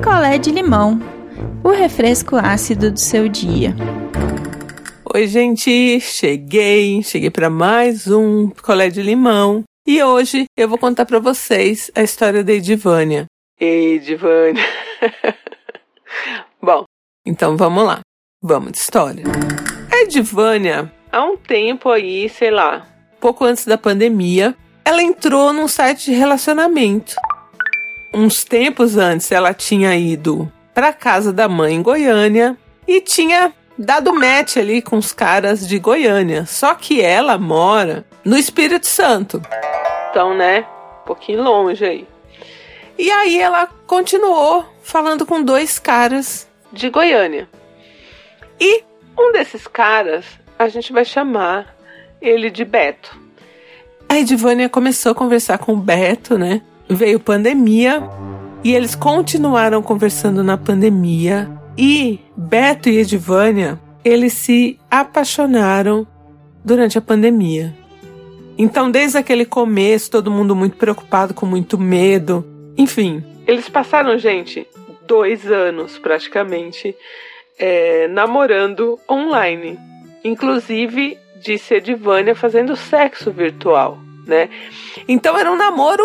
picolé de limão, o refresco ácido do seu dia. Oi, gente, cheguei, cheguei para mais um picolé de limão e hoje eu vou contar para vocês a história da Edivânia. Edivânia. Bom, então vamos lá. Vamos de história. A Edivânia, há um tempo aí, sei lá, pouco antes da pandemia, ela entrou num site de relacionamento. Uns tempos antes, ela tinha ido para casa da mãe em Goiânia e tinha dado match ali com os caras de Goiânia. Só que ela mora no Espírito Santo. Então, né, um pouquinho longe aí. E aí ela continuou falando com dois caras de Goiânia. E um desses caras, a gente vai chamar ele de Beto. A Edivânia começou a conversar com o Beto, né? Veio pandemia e eles continuaram conversando na pandemia. E Beto e Edivânia, eles se apaixonaram durante a pandemia. Então, desde aquele começo, todo mundo muito preocupado, com muito medo. Enfim, eles passaram, gente, dois anos praticamente é, namorando online. Inclusive, disse Edivânia fazendo sexo virtual, né? Então era um namoro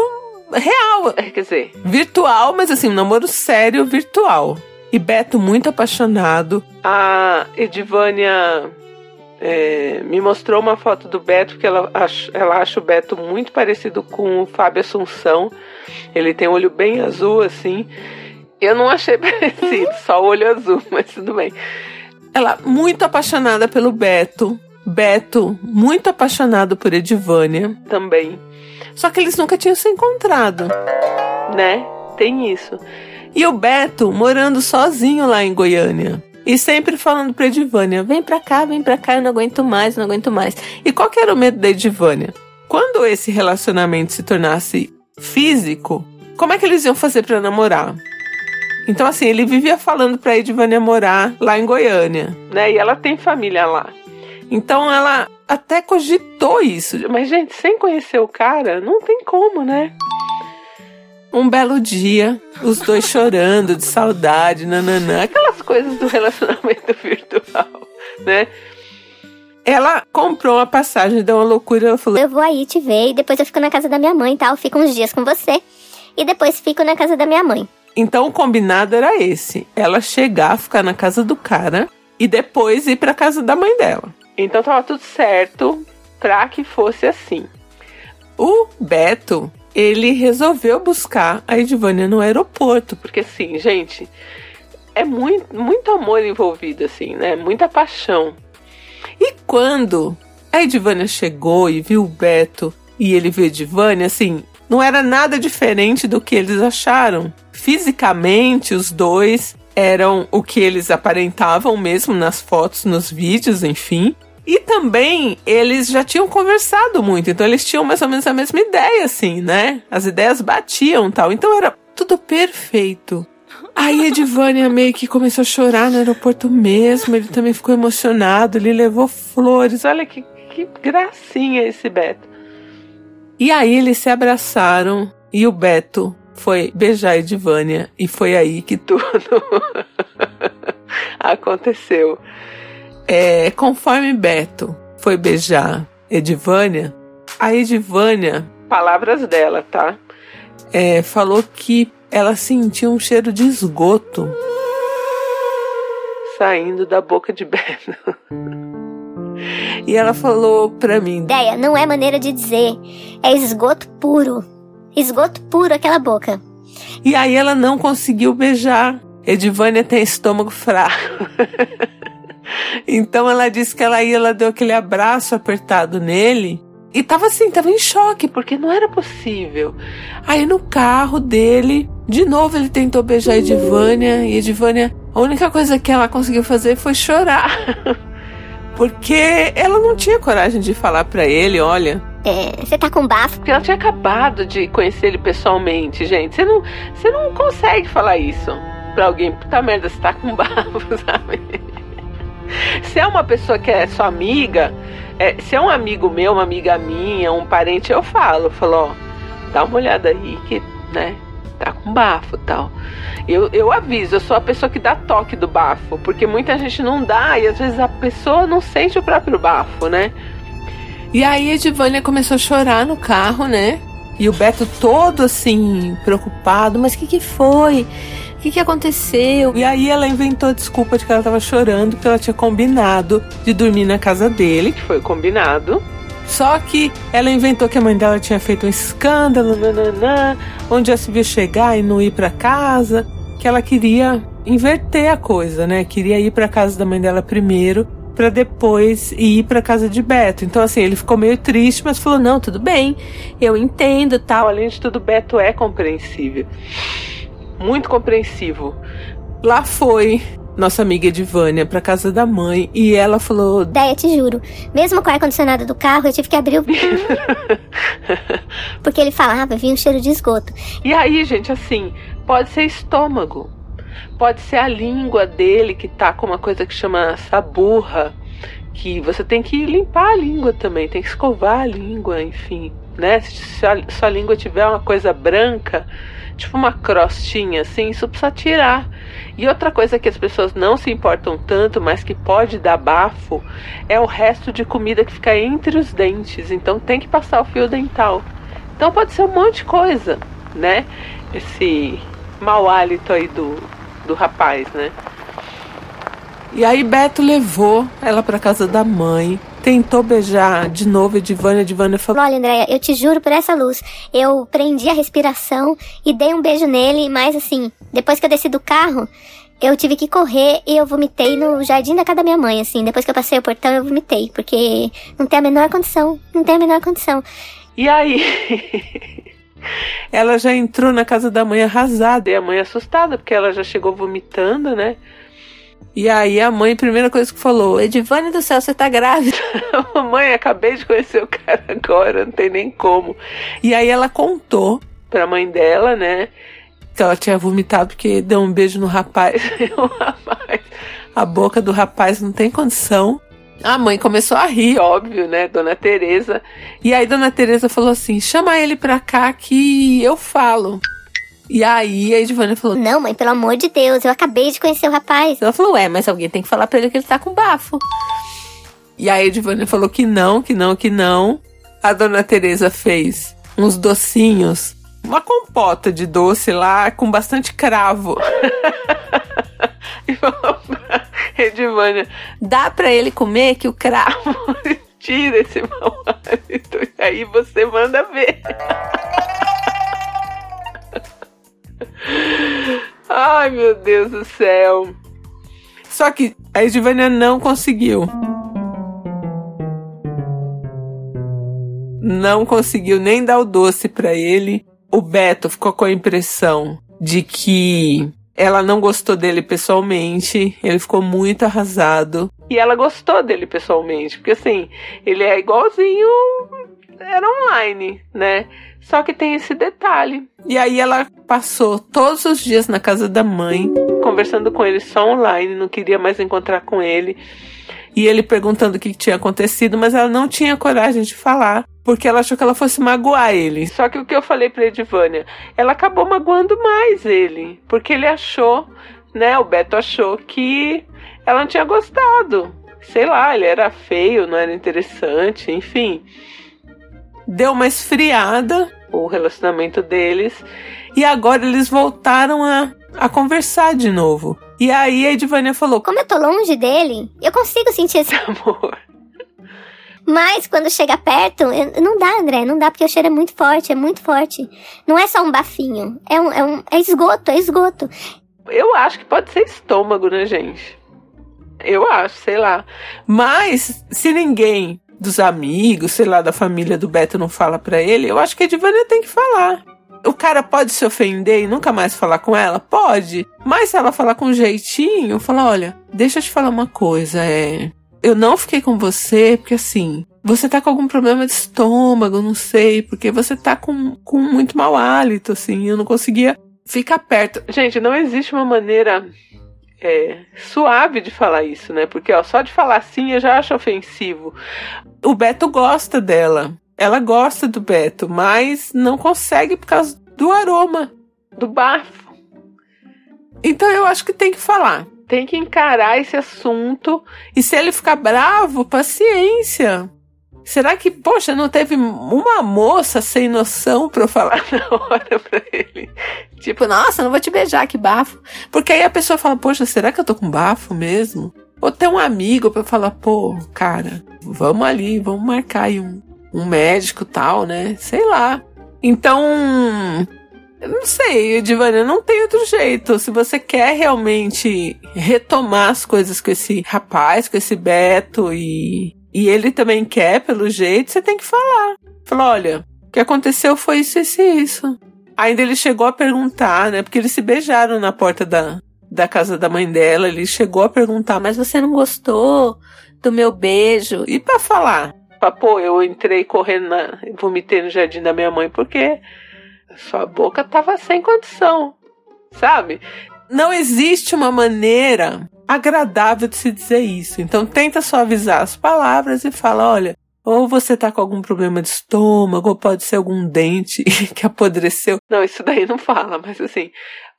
real, é, quer dizer, virtual, mas assim, um namoro sério virtual. E Beto muito apaixonado. A Edivânia é, me mostrou uma foto do Beto, que ela acha, ela acha o Beto muito parecido com o Fábio Assunção. Ele tem um olho bem azul, assim. Eu não achei parecido, só o olho azul, mas tudo bem. Ela muito apaixonada pelo Beto. Beto, muito apaixonado por Edivânia também. Só que eles nunca tinham se encontrado, né? Tem isso. E o Beto morando sozinho lá em Goiânia. E sempre falando pra Edivânia: vem pra cá, vem pra cá, eu não aguento mais, não aguento mais. E qual que era o medo da Edivânia? Quando esse relacionamento se tornasse físico, como é que eles iam fazer para namorar? Então, assim, ele vivia falando pra Edivânia morar lá em Goiânia, né? E ela tem família lá. Então ela até cogitou isso. Mas, gente, sem conhecer o cara, não tem como, né? Um belo dia, os dois chorando de saudade, nananã, aquelas coisas do relacionamento virtual, né? Ela comprou uma passagem, deu uma loucura, ela falou: Eu vou aí te ver e depois eu fico na casa da minha mãe e tal, fico uns dias com você e depois fico na casa da minha mãe. Então o combinado era esse: ela chegar, ficar na casa do cara e depois ir para casa da mãe dela. Então tava tudo certo para que fosse assim. O Beto, ele resolveu buscar a Edvânia no aeroporto, porque assim, gente, é muito, muito amor envolvido assim, né? Muita paixão. E quando a Edvânia chegou e viu o Beto e ele viu a Edvânia, assim, não era nada diferente do que eles acharam. Fisicamente, os dois eram o que eles aparentavam mesmo nas fotos, nos vídeos, enfim. E também eles já tinham conversado muito, então eles tinham mais ou menos a mesma ideia, assim, né? As ideias batiam tal. Então era tudo perfeito. Aí Edivânia meio que começou a chorar no aeroporto mesmo, ele também ficou emocionado, ele levou flores. Olha que, que gracinha esse Beto. E aí eles se abraçaram e o Beto foi beijar Edivânia e foi aí que tudo aconteceu. É, conforme Beto foi beijar Edivânia, a Edivânia, palavras dela, tá? É, falou que ela sentiu um cheiro de esgoto saindo da boca de Beto. E ela falou pra mim: Ideia, não é maneira de dizer. É esgoto puro. Esgoto puro aquela boca. E aí ela não conseguiu beijar. Edivânia tem estômago fraco. então ela disse que ela ia, ela deu aquele abraço apertado nele. E tava assim, tava em choque, porque não era possível. Aí no carro dele, de novo ele tentou beijar Edivânia. E Edivânia, a única coisa que ela conseguiu fazer foi chorar. porque ela não tinha coragem de falar para ele, olha, é, você tá com bafo? Porque ela tinha acabado de conhecer ele pessoalmente, gente. Você não, você não consegue falar isso pra alguém. Puta merda, você tá com bafo, sabe? É uma pessoa que é sua amiga, é, se é um amigo meu, uma amiga minha, um parente, eu falo, falo, ó, dá uma olhada aí que, né, tá com bafo tal. Eu, eu aviso, eu sou a pessoa que dá toque do bafo, porque muita gente não dá e às vezes a pessoa não sente o próprio bafo, né? E aí a Edivânia começou a chorar no carro, né? E o Beto todo assim, preocupado, mas o que, que foi? O que, que aconteceu? E aí ela inventou a desculpa de que ela tava chorando porque ela tinha combinado de dormir na casa dele, que foi combinado. Só que ela inventou que a mãe dela tinha feito um escândalo, nananã, onde já se viu chegar e não ir para casa, que ela queria inverter a coisa, né? Queria ir para casa da mãe dela primeiro para depois ir para casa de Beto. Então assim, ele ficou meio triste, mas falou: "Não, tudo bem. Eu entendo, tal. Além de tudo, Beto é compreensível. Muito compreensivo. Lá foi nossa amiga Edivânia pra casa da mãe e ela falou: Déia, te juro, mesmo com o ar-condicionado do carro, eu tive que abrir o. Porque ele falava, vinha um cheiro de esgoto. E aí, gente, assim, pode ser estômago, pode ser a língua dele que tá com uma coisa que chama saburra, que você tem que limpar a língua também, tem que escovar a língua, enfim, né? Se a sua língua tiver uma coisa branca, tipo uma crostinha assim, isso precisa tirar. E outra coisa que as pessoas não se importam tanto, mas que pode dar bafo, é o resto de comida que fica entre os dentes. Então tem que passar o fio dental. Então pode ser um monte de coisa, né? Esse mau hálito aí do, do rapaz, né? E aí Beto levou ela para casa da mãe tentou beijar de novo Edivânia. Edivânia falou: Olha, Andréia, eu te juro por essa luz. Eu prendi a respiração e dei um beijo nele, mas assim, depois que eu desci do carro, eu tive que correr e eu vomitei no jardim da casa da minha mãe, assim. Depois que eu passei o portão, eu vomitei, porque não tem a menor condição. Não tem a menor condição. E aí? ela já entrou na casa da mãe arrasada e a mãe assustada, porque ela já chegou vomitando, né? E aí a mãe, primeira coisa que falou, Edivane do céu, você tá grávida. mãe, acabei de conhecer o cara agora, não tem nem como. E aí ela contou pra mãe dela, né? Que ela tinha vomitado porque deu um beijo no rapaz. O rapaz, a boca do rapaz não tem condição. A mãe começou a rir, óbvio, né, Dona Teresa. E aí Dona Teresa falou assim: "Chama ele pra cá que eu falo". E aí a Edivânia falou: Não, mãe, pelo amor de Deus, eu acabei de conhecer o rapaz. Ela falou: Ué, mas alguém tem que falar pra ele que ele tá com bafo. E aí a Edivânia falou que não, que não, que não. A dona Teresa fez uns docinhos, uma compota de doce lá com bastante cravo. e falou pra Edivânia: Dá pra ele comer que o cravo tira esse mau hálito. E aí você manda ver. Ai, meu Deus do céu. Só que a Edivânia não conseguiu. Não conseguiu nem dar o doce para ele. O Beto ficou com a impressão de que ela não gostou dele pessoalmente. Ele ficou muito arrasado. E ela gostou dele pessoalmente, porque assim, ele é igualzinho era online, né? Só que tem esse detalhe. E aí ela passou todos os dias na casa da mãe, conversando com ele só online, não queria mais encontrar com ele. E ele perguntando o que tinha acontecido, mas ela não tinha coragem de falar, porque ela achou que ela fosse magoar ele. Só que o que eu falei pra Edivânia, ela acabou magoando mais ele, porque ele achou, né, o Beto achou que ela não tinha gostado. Sei lá, ele era feio, não era interessante, enfim deu uma esfriada o relacionamento deles e agora eles voltaram a, a conversar de novo. E aí a Edvânia falou: Como eu tô longe dele, eu consigo sentir esse amor. Mas quando chega perto, não dá, André, não dá, porque o cheiro é muito forte, é muito forte. Não é só um bafinho, é, um, é, um, é esgoto, é esgoto. Eu acho que pode ser estômago, né, gente? Eu acho, sei lá. Mas se ninguém dos amigos, sei lá, da família do Beto não fala pra ele, eu acho que a Divânia tem que falar. O cara pode se ofender e nunca mais falar com ela? Pode. Mas se ela falar com jeitinho, falar, olha, deixa eu te falar uma coisa, é. Eu não fiquei com você porque assim, você tá com algum problema de estômago, não sei, porque você tá com, com muito mau hálito, assim, eu não conseguia ficar perto. Gente, não existe uma maneira é, suave de falar isso, né? Porque ó, só de falar assim eu já acho ofensivo. O Beto gosta dela. Ela gosta do Beto, mas não consegue por causa do aroma. do bafo. Então eu acho que tem que falar. Tem que encarar esse assunto. E se ele ficar bravo, paciência. Será que, poxa, não teve uma moça sem noção pra eu falar na hora pra ele? Tipo, nossa, não vou te beijar, que bafo. Porque aí a pessoa fala, poxa, será que eu tô com bafo mesmo? Ou tem um amigo pra falar, pô, cara, vamos ali, vamos marcar aí um, um médico tal, né? Sei lá. Então, não sei, Edivânia, não tem outro jeito. Se você quer realmente retomar as coisas com esse rapaz, com esse Beto e, e ele também quer, pelo jeito, você tem que falar. Falar, olha, o que aconteceu foi isso, isso e isso. Ainda ele chegou a perguntar, né? Porque eles se beijaram na porta da, da casa da mãe dela. Ele chegou a perguntar, mas você não gostou do meu beijo? E para falar? Pô, eu entrei correndo, na, vomitei no jardim da minha mãe porque sua boca tava sem condição, sabe? Não existe uma maneira agradável de se dizer isso. Então tenta suavizar as palavras e fala, olha, ou você tá com algum problema de estômago, ou pode ser algum dente que apodreceu. Não, isso daí não fala, mas assim,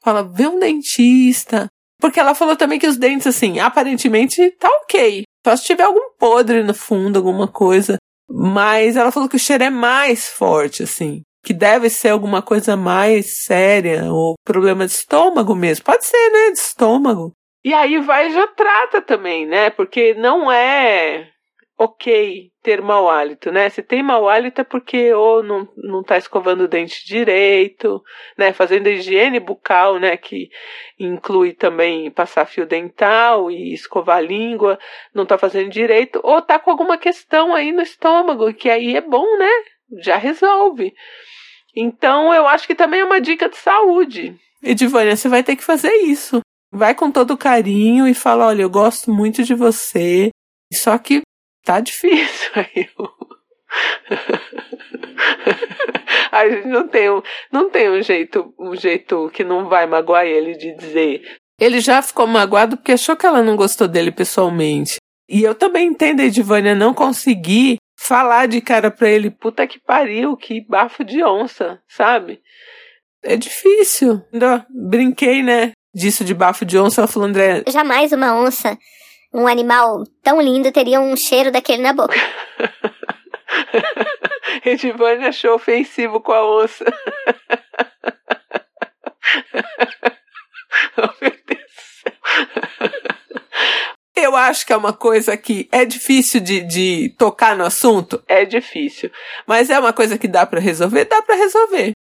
fala, vê um dentista. Porque ela falou também que os dentes, assim, aparentemente tá ok. Só se tiver algum podre no fundo, alguma coisa. Mas ela falou que o cheiro é mais forte, assim. Que deve ser alguma coisa mais séria, ou problema de estômago mesmo. Pode ser, né? De estômago. E aí vai e já trata também, né? Porque não é ok ter mau hálito, né? Se tem mau hálito é porque ou não, não tá escovando o dente direito, né? Fazendo higiene bucal, né? Que inclui também passar fio dental e escovar a língua, não tá fazendo direito, ou tá com alguma questão aí no estômago, que aí é bom, né? Já resolve. Então eu acho que também é uma dica de saúde. Edivânia, você vai ter que fazer isso. Vai com todo carinho e fala: olha, eu gosto muito de você, só que tá difícil aí. a gente não tem, um, não tem um jeito, um jeito que não vai magoar ele de dizer. Ele já ficou magoado porque achou que ela não gostou dele pessoalmente. E eu também entendo a Edivânia não conseguir falar de cara pra ele, puta que pariu, que bafo de onça, sabe? É difícil. Ainda brinquei, né? Disso de bafo de onça, ela falou, André. Jamais uma onça um animal tão lindo teria um cheiro daquele na boca. Edivane achou ofensivo com a onça. oh, meu Deus Eu acho que é uma coisa que é difícil de, de tocar no assunto. É difícil. Mas é uma coisa que dá para resolver? Dá para resolver.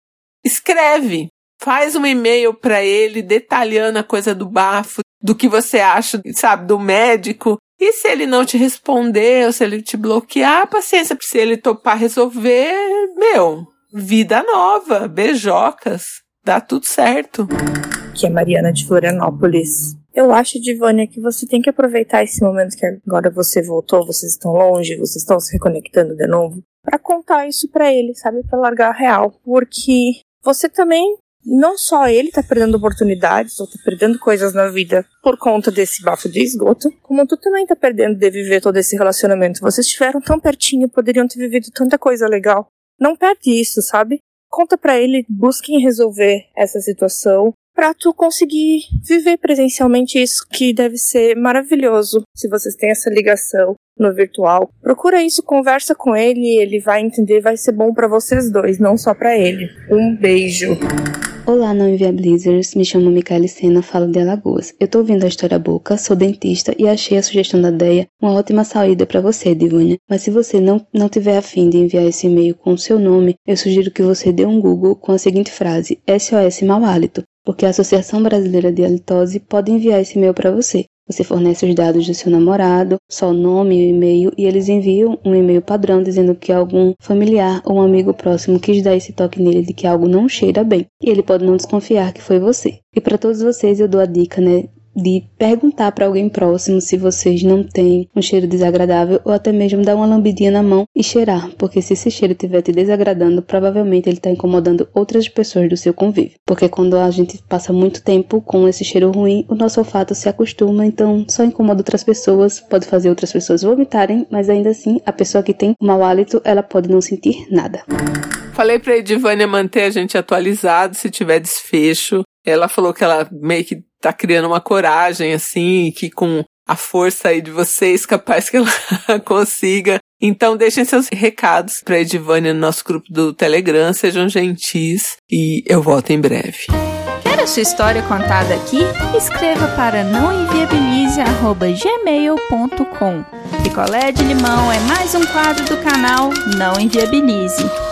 Escreve. Faz um e-mail para ele detalhando a coisa do bafo, do que você acha, sabe, do médico. E se ele não te responder, ou se ele te bloquear, paciência, se ele topar resolver, meu, vida nova, beijocas, dá tudo certo. Que é Mariana de Florianópolis. Eu acho, Divânia, que você tem que aproveitar esse momento que agora você voltou, vocês estão longe, vocês estão se reconectando de novo, para contar isso para ele, sabe? Para largar a real. Porque você também não só ele tá perdendo oportunidades ou tá perdendo coisas na vida por conta desse bafo de esgoto, como tu também tá perdendo de viver todo esse relacionamento. Vocês estiveram tão pertinho, poderiam ter vivido tanta coisa legal. Não perde isso, sabe? Conta para ele, busquem resolver essa situação para tu conseguir viver presencialmente isso que deve ser maravilhoso se vocês têm essa ligação no virtual. Procura isso, conversa com ele, ele vai entender, vai ser bom para vocês dois, não só para ele. Um beijo. Olá, não inviabilizers. Me chamo Micaele Sena, falo de Alagoas. Eu tô ouvindo a história boca, sou dentista e achei a sugestão da Deia uma ótima saída para você, Divânia. Mas se você não, não tiver afim de enviar esse e-mail com o seu nome, eu sugiro que você dê um Google com a seguinte frase: SOS Mau Hálito, porque a Associação Brasileira de Halitose pode enviar esse e-mail para você. Você fornece os dados do seu namorado, só o nome e o e-mail, e eles enviam um e-mail padrão dizendo que algum familiar ou um amigo próximo quis dar esse toque nele de que algo não cheira bem. E ele pode não desconfiar que foi você. E para todos vocês eu dou a dica, né, de perguntar para alguém próximo se vocês não têm um cheiro desagradável ou até mesmo dar uma lambidinha na mão e cheirar, porque se esse cheiro estiver te desagradando, provavelmente ele está incomodando outras pessoas do seu convívio. Porque quando a gente passa muito tempo com esse cheiro ruim, o nosso olfato se acostuma, então só incomoda outras pessoas, pode fazer outras pessoas vomitarem, mas ainda assim a pessoa que tem mau hálito, ela pode não sentir nada. Falei pra Edivânia manter a gente atualizado se tiver desfecho. Ela falou que ela meio que tá criando uma coragem, assim, que com a força aí de vocês, capaz que ela consiga. Então deixem seus recados pra Edivânia no nosso grupo do Telegram, sejam gentis e eu volto em breve. Quer a sua história contada aqui? Escreva para nãoenviabilize.gmail.com Picolé de limão é mais um quadro do canal Não Enviabilize.